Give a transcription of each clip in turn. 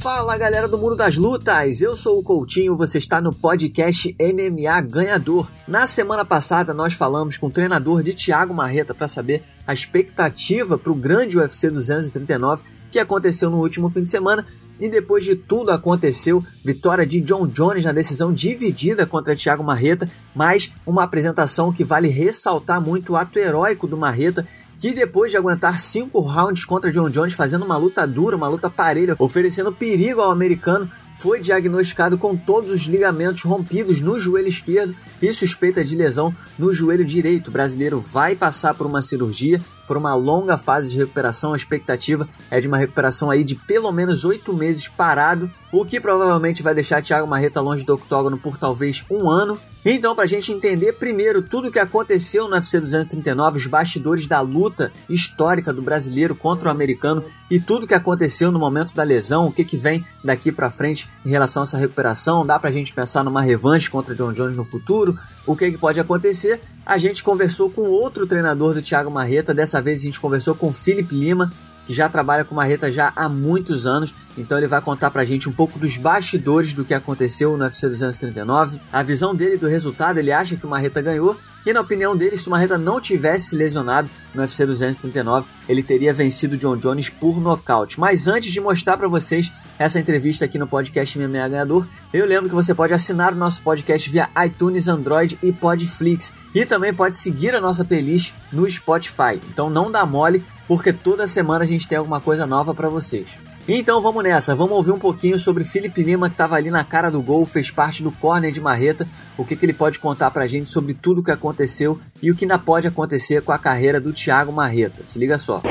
Fala galera do mundo das lutas, eu sou o Coutinho, você está no podcast MMA Ganhador. Na semana passada nós falamos com o treinador de Thiago Marreta para saber a expectativa para o grande UFC 239 que aconteceu no último fim de semana e depois de tudo aconteceu, vitória de John Jones na decisão dividida contra Thiago Marreta, mas uma apresentação que vale ressaltar muito o ato heróico do Marreta que depois de aguentar cinco rounds contra John Jones, fazendo uma luta dura, uma luta parelha, oferecendo perigo ao americano, foi diagnosticado com todos os ligamentos rompidos no joelho esquerdo e suspeita de lesão no joelho direito. O brasileiro vai passar por uma cirurgia, por uma longa fase de recuperação. A expectativa é de uma recuperação aí de pelo menos oito meses parado, o que provavelmente vai deixar Thiago Marreta longe do octógono por talvez um ano. Então, para a gente entender primeiro tudo o que aconteceu no UFC 239, os bastidores da luta histórica do brasileiro contra o americano e tudo o que aconteceu no momento da lesão, o que, que vem daqui para frente em relação a essa recuperação, dá para a gente pensar numa revanche contra John Jones no futuro, o que, que pode acontecer? A gente conversou com outro treinador do Thiago Marreta, dessa vez a gente conversou com Felipe Lima, que já trabalha com Marreta já há muitos anos, então ele vai contar pra gente um pouco dos bastidores do que aconteceu no UFC 239, a visão dele do resultado, ele acha que o Marreta ganhou, e na opinião dele, se o Marreta não tivesse lesionado no UFC 239, ele teria vencido John Jones por nocaute. Mas antes de mostrar para vocês essa entrevista aqui no podcast MMA Ganhador, eu lembro que você pode assinar o nosso podcast via iTunes, Android e Podflix. E também pode seguir a nossa playlist no Spotify. Então não dá mole, porque toda semana a gente tem alguma coisa nova para vocês. Então vamos nessa, vamos ouvir um pouquinho sobre Felipe Lima, que estava ali na cara do gol, fez parte do corner de Marreta, o que, que ele pode contar pra gente sobre tudo o que aconteceu e o que ainda pode acontecer com a carreira do Thiago Marreta. Se liga só.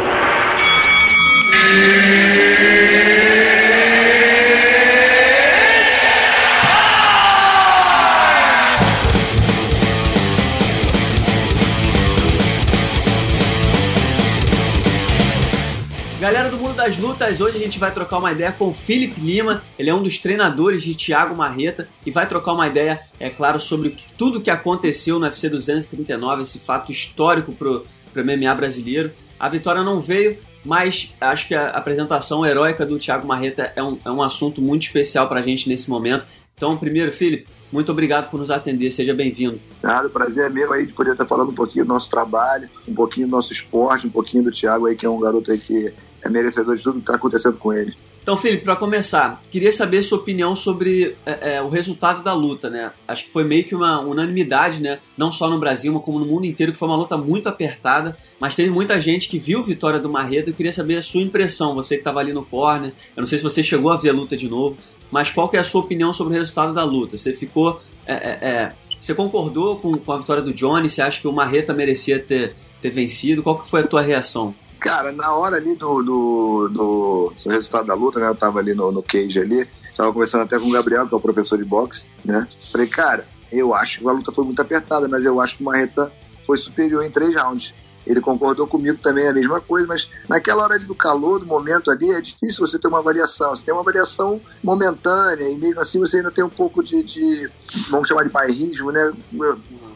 Das lutas, hoje a gente vai trocar uma ideia com o Felipe Lima. Ele é um dos treinadores de Thiago Marreta e vai trocar uma ideia, é claro, sobre tudo que aconteceu no UFC 239, esse fato histórico pro, pro MMA brasileiro. A vitória não veio, mas acho que a apresentação heróica do Thiago Marreta é um, é um assunto muito especial pra gente nesse momento. Então, primeiro, Felipe, muito obrigado por nos atender, seja bem-vindo. Nada, o prazer é meu aí de poder estar falando um pouquinho do nosso trabalho, um pouquinho do nosso esporte, um pouquinho do Thiago aí, que é um garoto aí que é merecedor de tudo que está acontecendo com ele. Então, Felipe, para começar, queria saber sua opinião sobre é, é, o resultado da luta, né? Acho que foi meio que uma unanimidade, né? Não só no Brasil, mas como no mundo inteiro, que foi uma luta muito apertada, mas teve muita gente que viu a vitória do Marreta. Eu queria saber a sua impressão, você que estava ali no corner. Eu não sei se você chegou a ver a luta de novo, mas qual que é a sua opinião sobre o resultado da luta? Você ficou. É, é, é você concordou com, com, a vitória do Johnny? Você acha que o Marreta merecia ter, ter vencido? Qual que foi a tua reação? Cara, na hora ali do, do, do, do resultado da luta, né? Eu tava ali no, no cage ali, tava conversando até com o Gabriel, que é o professor de boxe, né? Falei, cara, eu acho que a luta foi muito apertada, mas eu acho que o Marreta foi superior em três rounds. Ele concordou comigo também a mesma coisa, mas naquela hora ali do calor, do momento ali, é difícil você ter uma avaliação. Você tem uma avaliação momentânea e mesmo assim você ainda tem um pouco de, de vamos chamar de bairrismo, né?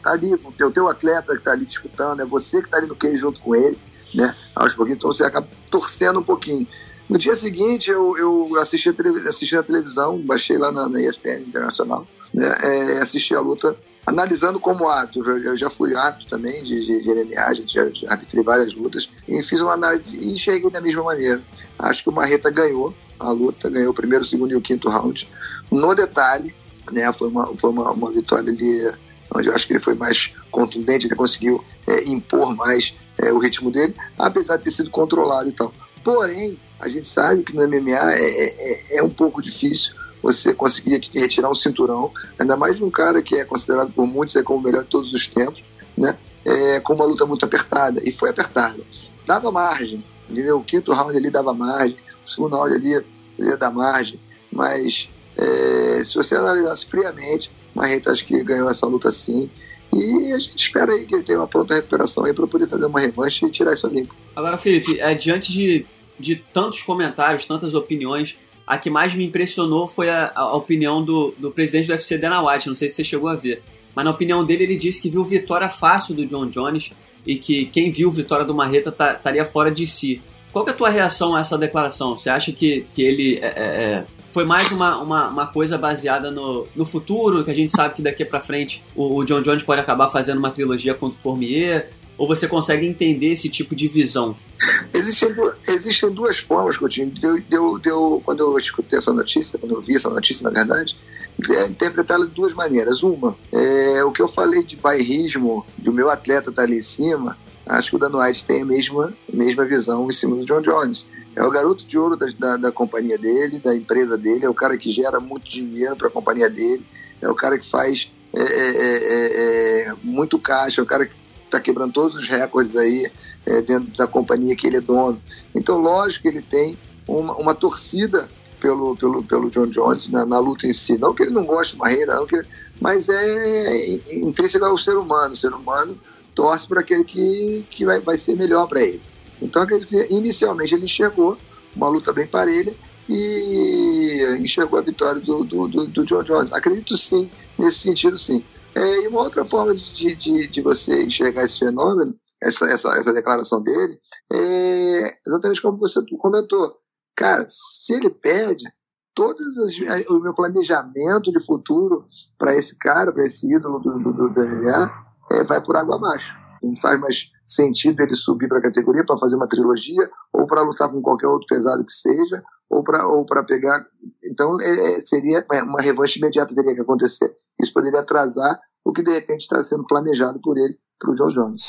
Tá ali, o teu, teu atleta que tá ali disputando, é você que tá ali no cage junto com ele né? Aos pouquinhos, então você acaba torcendo um pouquinho. No dia seguinte, eu, eu assisti, a assisti a televisão, baixei lá na, na ESPN Internacional, né? É, assisti a luta analisando como árbitro. Eu, eu já fui árbitro também de, de, de MMA, já, já arbitrei várias lutas, e fiz uma análise e enxerguei da mesma maneira. Acho que o Marreta ganhou a luta, ganhou o primeiro, o segundo e o quinto round. No detalhe, né, foi uma, foi uma, uma vitória ali onde eu acho que ele foi mais contundente, ele conseguiu é, impor mais é, o ritmo dele, apesar de ter sido controlado e tal. Porém, a gente sabe que no MMA é, é, é, é um pouco difícil você conseguir retirar um cinturão, ainda mais de um cara que é considerado por muitos é como o melhor de todos os tempos, né? Com uma luta muito apertada, e foi apertada. Dava margem, entendeu? O quinto round ali dava margem, o segundo round ali ia dar margem, mas é, se você analisasse friamente, Marreta acho que ganhou essa luta sim, e a gente espera aí que ele tenha uma pronta recuperação aí para poder fazer uma revanche e tirar isso limpo. Agora, Felipe, é, diante de, de tantos comentários, tantas opiniões, a que mais me impressionou foi a, a opinião do, do presidente do UFC, Dana White. Não sei se você chegou a ver. Mas na opinião dele, ele disse que viu vitória fácil do John Jones e que quem viu vitória do Marreta estaria fora de si. Qual é a tua reação a essa declaração? Você acha que, que ele é, é, é foi mais uma, uma, uma, coisa baseada no, no futuro, que a gente sabe que daqui para frente o, o, John Jones pode acabar fazendo uma trilogia contra o Cormier, ou você consegue entender esse tipo de visão? Existem, existem duas formas, Coutinho. Deu, deu, deu, quando eu escutei essa notícia, quando eu vi essa notícia, na verdade, é, interpretá-la de duas maneiras. Uma, é, o que eu falei de bairrismo, do meu atleta estar tá ali em cima, acho que o Dan White tem a mesma, mesma visão em cima do John Jones. É o garoto de ouro da, da, da companhia dele, da empresa dele, é o cara que gera muito dinheiro para a companhia dele, é o cara que faz é, é, é, é muito caixa, é o cara que está quebrando todos os recordes aí é, dentro da companhia que ele é dono. Então, lógico que ele tem uma, uma torcida pelo, pelo, pelo John Jones na, na, luta em si. Não que ele não goste de Marreira, não que, mas é intrínseco ao ser humano. O ser humano torce para aquele que, que vai, vai ser melhor para ele. Então, inicialmente ele enxergou uma luta bem parelha e enxergou a vitória do, do, do, do John Jones. Acredito sim, nesse sentido sim. É, e uma outra forma de, de, de você enxergar esse fenômeno, essa, essa, essa declaração dele, é exatamente como você comentou. Cara, se ele perde, todo o meu planejamento de futuro para esse cara, para esse ídolo do, do, do MMA, é, vai por água abaixo. Não faz mais sentido ele subir para a categoria para fazer uma trilogia, ou para lutar com qualquer outro pesado que seja, ou para ou pegar. Então, é, é, seria é, uma revanche imediata teria que acontecer. Isso poderia atrasar o que de repente está sendo planejado por ele para o John Jones.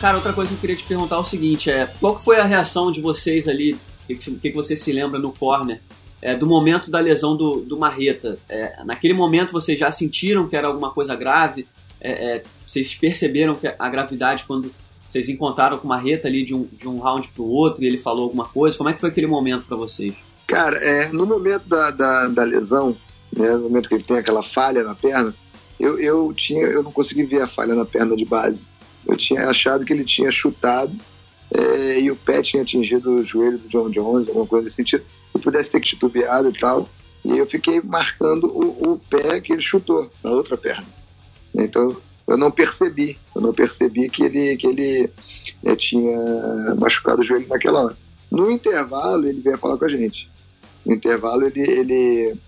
Cara, outra coisa que eu queria te perguntar é o seguinte: é, qual foi a reação de vocês ali? O que, que, você se lembra no corner? É, do momento da lesão do, do Marreta. É, naquele momento vocês já sentiram que era alguma coisa grave? É, é vocês perceberam a gravidade quando vocês encontraram com o Marreta ali de um, de um round pro outro e ele falou alguma coisa? Como é que foi aquele momento para vocês? Cara, é, no momento da, da, da, lesão, né, no momento que ele tem aquela falha na perna, eu, eu, tinha, eu não consegui ver a falha na perna de base. Eu tinha achado que ele tinha chutado é, e o pé tinha atingido o joelho do John Jones, alguma coisa nesse sentido. Eu pudesse ter que titubeado e tal. E eu fiquei marcando o, o pé que ele chutou, na outra perna. Então eu não percebi, eu não percebi que ele, que ele é, tinha machucado o joelho naquela hora. No intervalo, ele veio falar com a gente. No intervalo, ele, ele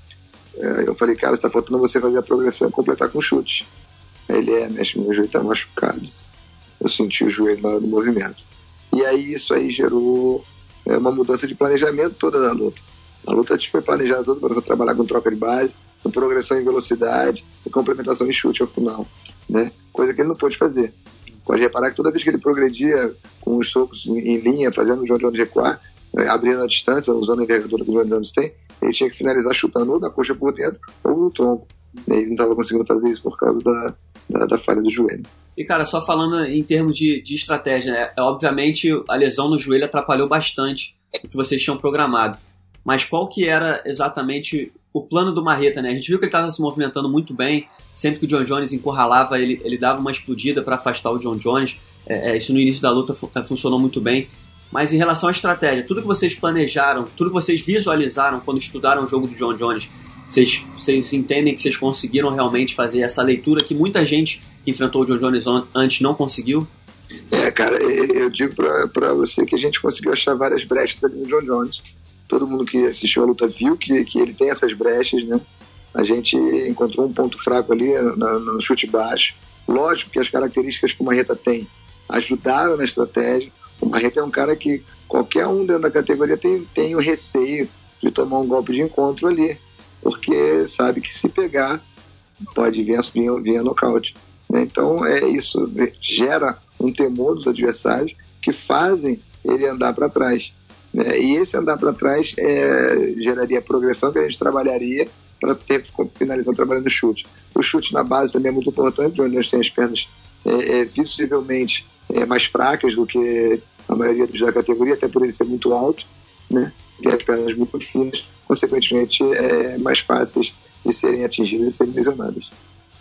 é, eu falei, cara, está faltando você fazer a progressão e completar com chute. Aí ele é, mexe, meu joelho está machucado. Eu senti o joelho na hora do movimento. E aí isso aí gerou é, uma mudança de planejamento toda da luta. A luta foi planejada toda para trabalhar com troca de base, com progressão em velocidade e complementação em chute ao final né? Coisa que ele não pôde fazer. Pode reparar que toda vez que ele progredia com os socos em linha, fazendo o John Jones recuar, né, abrindo a distância, usando a envergadura que o John Jones tem, ele tinha que finalizar chutando ou na coxa por dentro ou no tronco. Ele não estava conseguindo fazer isso por causa da, da, da, falha do joelho. E cara, só falando em termos de, de estratégia, né? É, obviamente a lesão no joelho atrapalhou bastante o que vocês tinham programado. Mas qual que era exatamente o plano do Marreta, né? A gente viu que ele estava se movimentando muito bem. Sempre que o John Jones encurralava, ele, ele dava uma explodida para afastar o John Jones. É, é, isso no início da luta fu é, funcionou muito bem. Mas em relação à estratégia, tudo que vocês planejaram, tudo que vocês visualizaram quando estudaram o jogo do John Jones, vocês, vocês entendem que vocês conseguiram realmente fazer essa leitura que muita gente que enfrentou o John Jones antes não conseguiu? É, cara, eu digo para você que a gente conseguiu achar várias brechas ali no John Jones todo mundo que assistiu a luta viu que, que ele tem essas brechas, né? A gente encontrou um ponto fraco ali na, no chute baixo. Lógico que as características que o Marreta tem ajudaram na estratégia. O Marreta é um cara que qualquer um dentro da categoria tem, tem o receio de tomar um golpe de encontro ali, porque sabe que se pegar pode vir, vir, vir a nocaute. Né? Então é isso gera um temor dos adversários que fazem ele andar para trás. Né? E esse andar para trás é, geraria progressão que a gente trabalharia para ter finalizar trabalhando chute. O chute na base também é muito importante, onde nós temos as pernas é, é, visivelmente é, mais fracas do que a maioria dos da categoria, até por ele ser muito alto, né? tem as pernas muito finas, consequentemente é, mais fáceis de serem atingidas e serem lesionadas.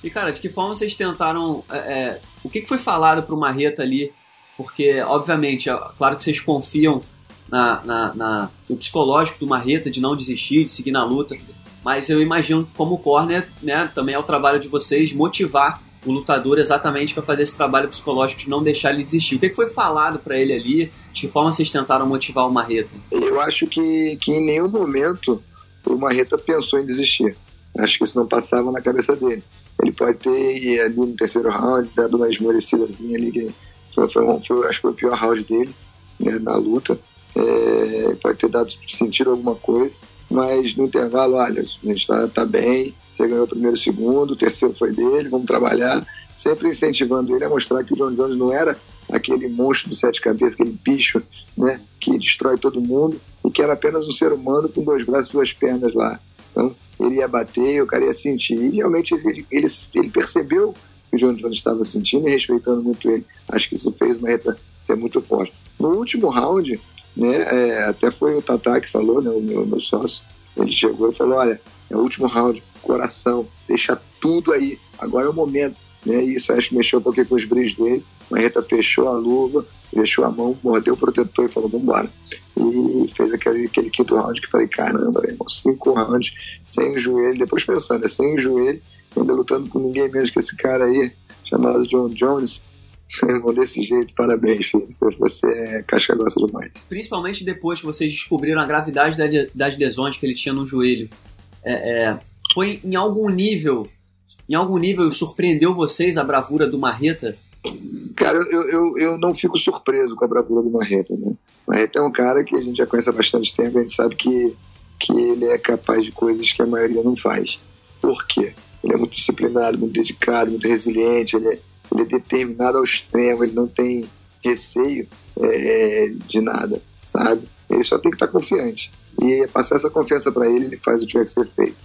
E cara, de que forma vocês tentaram. É, é o que foi falado para o Marreta ali? Porque, obviamente, é claro que vocês confiam na, na, na, no psicológico do Marreta de não desistir, de seguir na luta. Mas eu imagino que como corner, né, também é o trabalho de vocês motivar o lutador exatamente para fazer esse trabalho psicológico de não deixar ele desistir. O que foi falado para ele ali? De que forma vocês tentaram motivar o Marreta? Eu acho que, que em nenhum momento o Marreta pensou em desistir. Acho que isso não passava na cabeça dele. Ele pode ter ali no terceiro round dado uma esmorecidazinha ali, que foi, foi, foi, acho que foi o pior round dele né, na luta. É, pode ter dado sentir alguma coisa, mas no intervalo, olha, a gente está tá bem, você ganhou o primeiro o segundo, o terceiro foi dele, vamos trabalhar, sempre incentivando ele a mostrar que o John Jones não era aquele monstro de sete cabeças, aquele bicho né, que destrói todo mundo, e que era apenas um ser humano com dois braços e duas pernas lá. Então, ele ia bater, o cara ia sentir. E realmente ele, ele, ele percebeu que o John Jones estava sentindo e respeitando muito ele. Acho que isso fez uma reta ser muito forte. No último round, né, é, até foi o Tatá que falou, né, o meu, meu sócio, ele chegou e falou, olha, é o último round, coração, deixa tudo aí, agora é o momento. Né, isso acho que mexeu um pouquinho com os brilhos dele. Marreta fechou a luva, fechou a mão, mordeu o protetor e falou, vambora. E fez aquele, aquele quinto round que falei, caramba, irmão, cinco rounds sem o joelho, depois pensando, né, sem o joelho, ainda lutando com ninguém menos que esse cara aí, chamado John Jones, Irmão, desse jeito, parabéns, filho. Você é casca grossa demais. Principalmente depois que vocês descobriram a gravidade das lesões que ele tinha no joelho. É, é, foi em algum nível, em algum nível surpreendeu vocês a bravura do Marreta? Cara, eu, eu, eu não fico surpreso com a bravura do Marreta, né? Marreta é um cara que a gente já conhece há bastante tempo, a gente sabe que, que ele é capaz de coisas que a maioria não faz. Por quê? Ele é muito disciplinado, muito dedicado, muito resiliente, ele é ele é determinado ao extremo, ele não tem receio é, de nada, sabe? Ele só tem que estar confiante. E passar essa confiança para ele, ele faz o que tiver que ser feito.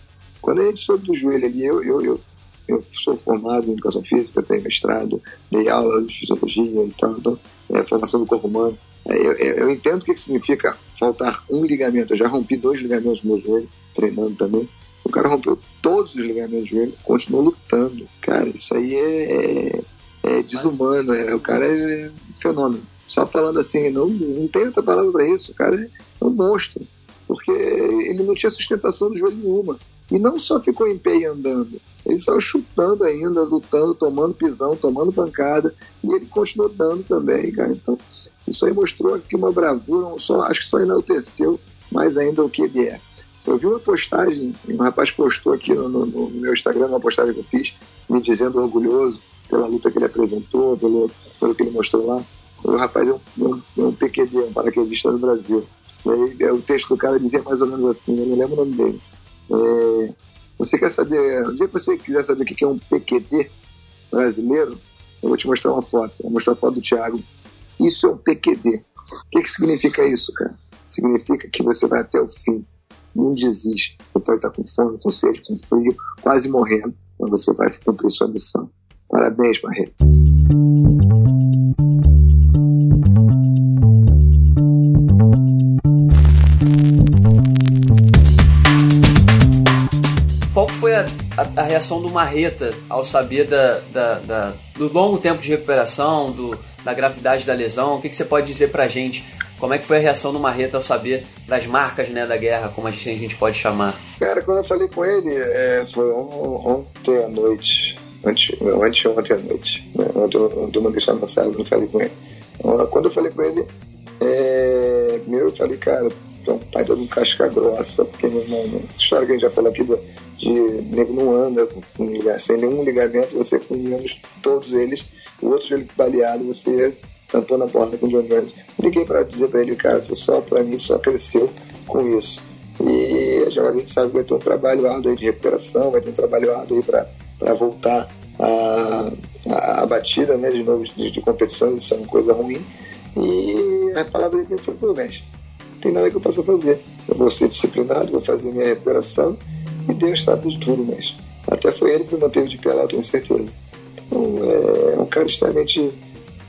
Quando gente soube do joelho ali, eu, eu, eu, eu sou formado em educação física, tenho mestrado, dei aula de fisiologia e tal, então, é, formação do corpo humano. É, eu, eu, entendo o que significa faltar um ligamento. Eu já rompi dois ligamentos no meu joelho, treinando também. O cara rompeu todos os ligamentos do joelho, continuou lutando. Cara, isso aí é, é desumano, é, o cara é um fenômeno. Só falando assim, não, não tem outra palavra para isso, o cara é um monstro, porque ele não tinha sustentação do joelho nenhuma. E não só ficou em pé e andando, ele saiu chutando ainda, lutando, tomando pisão, tomando pancada, e ele continuou dando também, cara. Então, isso aí mostrou que uma bravura, só, acho que só enalteceu mais ainda o que ele é. Eu vi uma postagem, um rapaz postou aqui no, no, no meu Instagram, uma postagem que eu fiz, me dizendo orgulhoso pela luta que ele apresentou, pelo, pelo que ele mostrou lá. O rapaz é um, é um PQD, um paraquedista do Brasil. E aí, é, o texto do cara dizia mais ou menos assim, eu não lembro o nome dele. É, você quer saber, um dia que você quiser saber o que é um PQD brasileiro, eu vou te mostrar uma foto. Vou mostrar a foto do Thiago. Isso é um PQD. O que, que significa isso, cara? Significa que você vai até o fim. Não desiste. Você pode estar com fome, com sede, com frio, quase morrendo, mas você vai cumprir sua missão. Parabéns, Marreta. Foi a, a, a, reação do Marreta ao saber da, da, da, do longo tempo de recuperação, do, da gravidade da lesão? O que, que você pode dizer pra gente? Como é que foi a reação do Marreta ao saber das marcas né, da guerra, como a gente, a gente pode chamar? Cara, quando eu falei com ele, é, foi ontem à noite antes, antes ontem à noite. Né? Eu mandei só não falei com ele. Então, quando eu falei com ele, é, primeiro eu falei, cara, um pai de casca grossa, porque, meu irmão, né? história que a gente já falou aqui do, de nego não anda com, sem nenhum ligamento, você com menos todos eles, o outro joelho baleado, você tampou na porta com o John Jones. Liguei para dizer para ele, cara, você só para mim só cresceu com isso. E a gente sabe que vai ter um trabalho árduo de recuperação, vai ter um trabalho árduo para voltar a, a, a, batida né, de novo de, de competições, isso é uma coisa ruim. E a palavra dele foi para o mestre: tem nada que eu possa fazer. Eu vou ser disciplinado, vou fazer minha recuperação e Deus sabe de tudo, mestre. Até foi ele que me manteve de pé lá, tenho certeza. Então, é um cara extremamente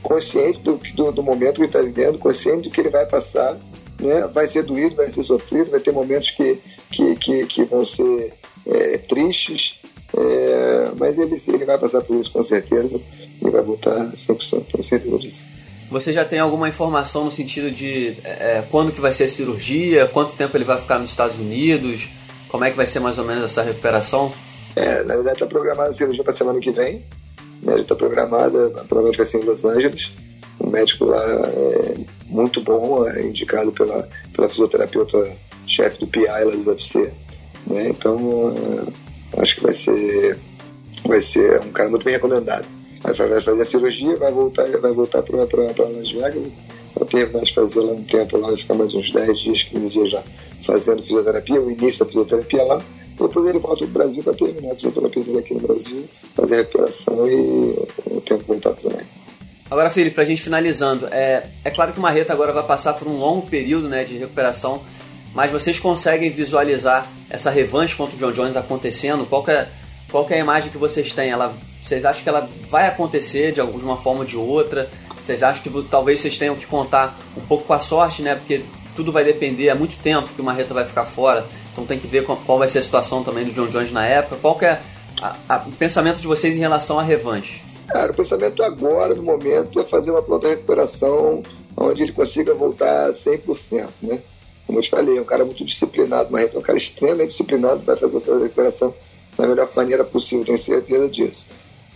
consciente do, do, do momento que ele está vivendo, consciente do que ele vai passar, né? vai ser doído, vai ser sofrido, vai ter momentos que, que, que, que vão ser é, tristes, é, mas ele, ele vai passar por isso com certeza e vai voltar 100%, tenho certeza disso. Você já tem alguma informação no sentido de é, quando que vai ser a cirurgia, quanto tempo ele vai ficar nos Estados Unidos, como é que vai ser mais ou menos essa recuperação? É, na verdade está programada a cirurgia para semana que vem, Né? Já está programada, provavelmente vai ser em Los Angeles. O médico lá é muito bom, é indicado pela, pela fisioterapeuta chefe do PI lá do UFC. Né? Então, é, acho que vai ser, vai ser um cara muito bem recomendado. Vai, fazer a cirurgia, vai voltar, vai voltar para Las Vegas, vai terminar de fazer lá um tempo lá, vai ficar mais uns 10 dias, 15 dias já fazendo fisioterapia, o início da fisioterapia lá. Depois ele volta para o Brasil para terminar a fisioterapia aqui no Brasil, fazer recuperação e o tempo voltar também. Agora, Felipe, para a gente finalizando, é, é claro que o Marreta agora vai passar por um longo período né, de recuperação, mas vocês conseguem visualizar essa revanche contra o John Jones acontecendo? Qual é, qual é a imagem que vocês têm? Ela, vocês acham que ela vai acontecer de alguma forma ou de outra? Vocês acham que talvez vocês tenham que contar um pouco com a sorte, né? Porque tudo vai depender, há muito tempo que o Marreta vai ficar fora, então tem que ver qual vai ser a situação também do John Jones na época. Qual é a, a, o pensamento de vocês em relação à revanche? Cara, o pensamento agora, no momento, é fazer uma pronta recuperação onde ele consiga voltar 100%, né? Como eu te falei, é um cara muito disciplinado, mas é um cara extremamente disciplinado, vai fazer essa recuperação da melhor maneira possível, tenho certeza disso.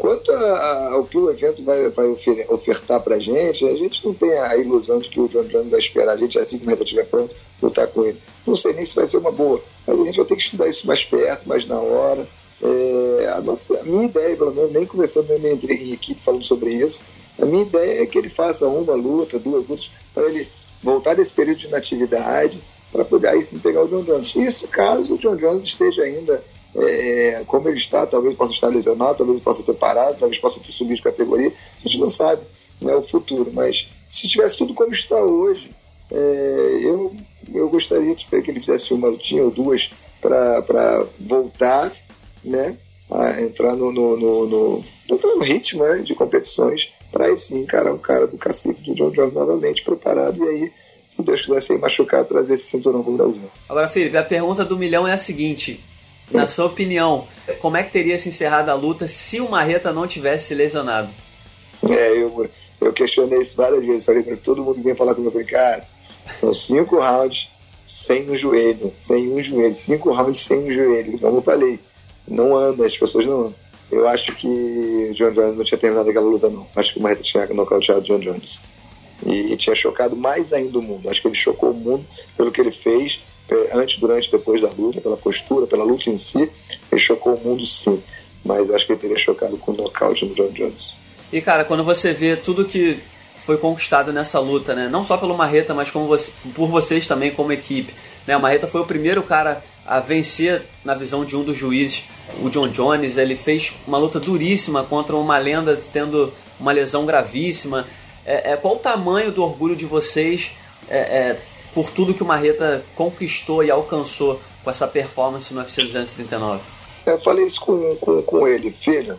Quanto ao que o evento vai, vai ofertar para a gente, a gente não tem a ilusão de que o John Jones vai esperar a gente assim que o evento estiver pronto, lutar com ele. Não sei nem se vai ser uma boa, mas a gente vai ter que estudar isso mais perto, mais na hora. É, a, nossa, a minha ideia, pelo menos, nem conversando, nem entrei em equipe falando sobre isso, a minha ideia é que ele faça uma luta, duas lutas, para ele voltar desse período de inatividade, para poder aí sim pegar o John Jones. Isso caso o John Jones esteja ainda é, como ele está, talvez possa estar lesionado, talvez possa ter parado, talvez possa ter subido de categoria, a gente não sabe né, o futuro, mas se tivesse tudo como está hoje, é, eu, eu gostaria de que ele fizesse uma lutinha ou duas para voltar né, a entrar no, no, no, no, entrar no ritmo né, de competições para aí sim encarar um cara do cacique do John Jones novamente preparado e aí se Deus quiser sem machucar, trazer esse cinturão para o Brasil. Agora, Felipe, a pergunta do milhão é a seguinte: na sua opinião, como é que teria se encerrado a luta se o Marreta não tivesse se lesionado? É, eu, eu questionei isso várias vezes. Falei para todo mundo que vem falar comigo, eu falei, cara, são cinco rounds sem um joelho, sem um joelho, cinco rounds sem um joelho. Como eu falei, não anda, as pessoas não andam. Eu acho que o John Jones não tinha terminado aquela luta, não. Acho que o Marreta tinha nocauteado o John Jones. E, e tinha chocado mais ainda o mundo. Acho que ele chocou o mundo pelo que ele fez antes, durante e depois da luta, pela postura, pela luta em si, ele chocou o mundo sim. Mas eu acho que ele teria chocado com o nocaute no John Jones. E cara, quando você vê tudo que foi conquistado nessa luta, né? Não só pelo Marreta, mas você, por vocês também como equipe. Né? O Marreta foi o primeiro cara a vencer na visão de um dos juízes, o John Jones. Ele fez uma luta duríssima contra uma lenda tendo uma lesão gravíssima. É, é qual o tamanho do orgulho de vocês é, é, por tudo que o Marreta conquistou e alcançou com essa performance no UFC 239? Eu falei isso com, com, com ele, filho.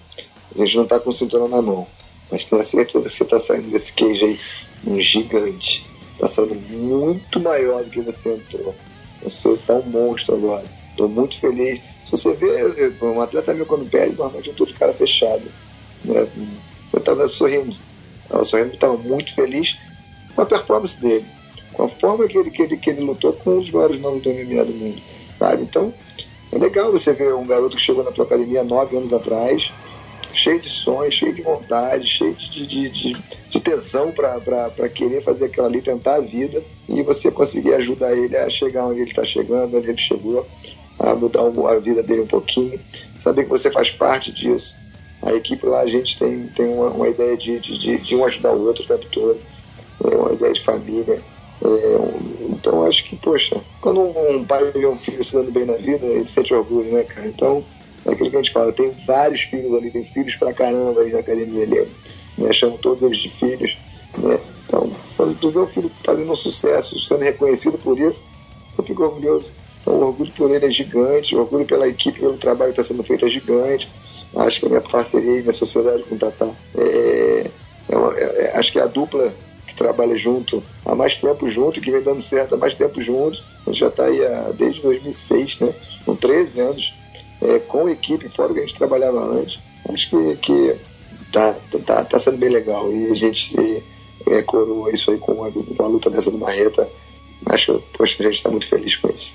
A gente não tá com o cinturão na mão, mas tenho certeza que você tá saindo desse queijo aí um gigante. Tá saindo muito maior do que você entrou. Você tá um monstro agora. Tô muito feliz. Se você vê, um atleta meu quando perde, normalmente eu tô de cara fechado. Né? Eu tava sorrindo. Tava sorrindo, tava muito feliz com a performance dele com a forma que ele, que ele, que ele lutou com um dos maiores nomes do MMA do mundo, sabe? Então, é legal você ver um garoto que chegou na tua academia nove anos atrás, cheio de sonhos, cheio de vontade, cheio de, de, de, de tesão para querer fazer aquilo ali, tentar a vida, e você conseguir ajudar ele a chegar onde ele está chegando, onde ele chegou, a mudar a vida dele um pouquinho, saber que você faz parte disso. A equipe lá, a gente tem, tem uma, uma ideia de, de, de, um ajudar o outro o tempo todo, é uma ideia de família, é, então acho que, poxa, quando um pai vê um filho se dando bem na vida, ele sente orgulho, né, cara? Então, é aquilo que a gente fala, tem vários filhos ali, tem filhos pra caramba ali na academia ali, né? Chamo todos eles de filhos, né? Então, quando tu vê o filho fazendo um sucesso, sendo reconhecido por isso, você fica orgulhoso. Então, o orgulho por ele é gigante, o orgulho pela equipe, pelo trabalho que está sendo feito é gigante. Acho que a minha parceria e minha sociedade com o Tatá é, é, uma, é, é acho que é a dupla que trabalha junto há mais tempo junto, que vem dando certo há mais tempo junto. A gente já está aí há, desde 2006, né? com 13 anos, é, com equipe, fora o que a gente trabalhava antes. Acho que, que tá, tá, tá sendo bem legal e a gente é, coroa isso aí com uma, uma luta dessa do Marreta. Acho, poxa, a gente está muito feliz com isso.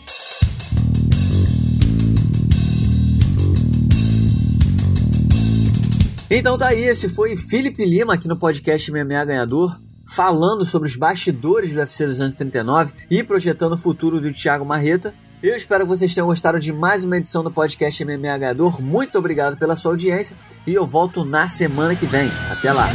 Então tá aí, esse foi Felipe Lima aqui no podcast MMA Ganhador, falando sobre os bastidores do UFC 239 e projetando o futuro do Thiago Marreta. Eu espero que vocês tenham gostado de mais uma edição do podcast MMA Ganhador. Muito obrigado pela sua audiência e eu volto na semana que vem. Até lá!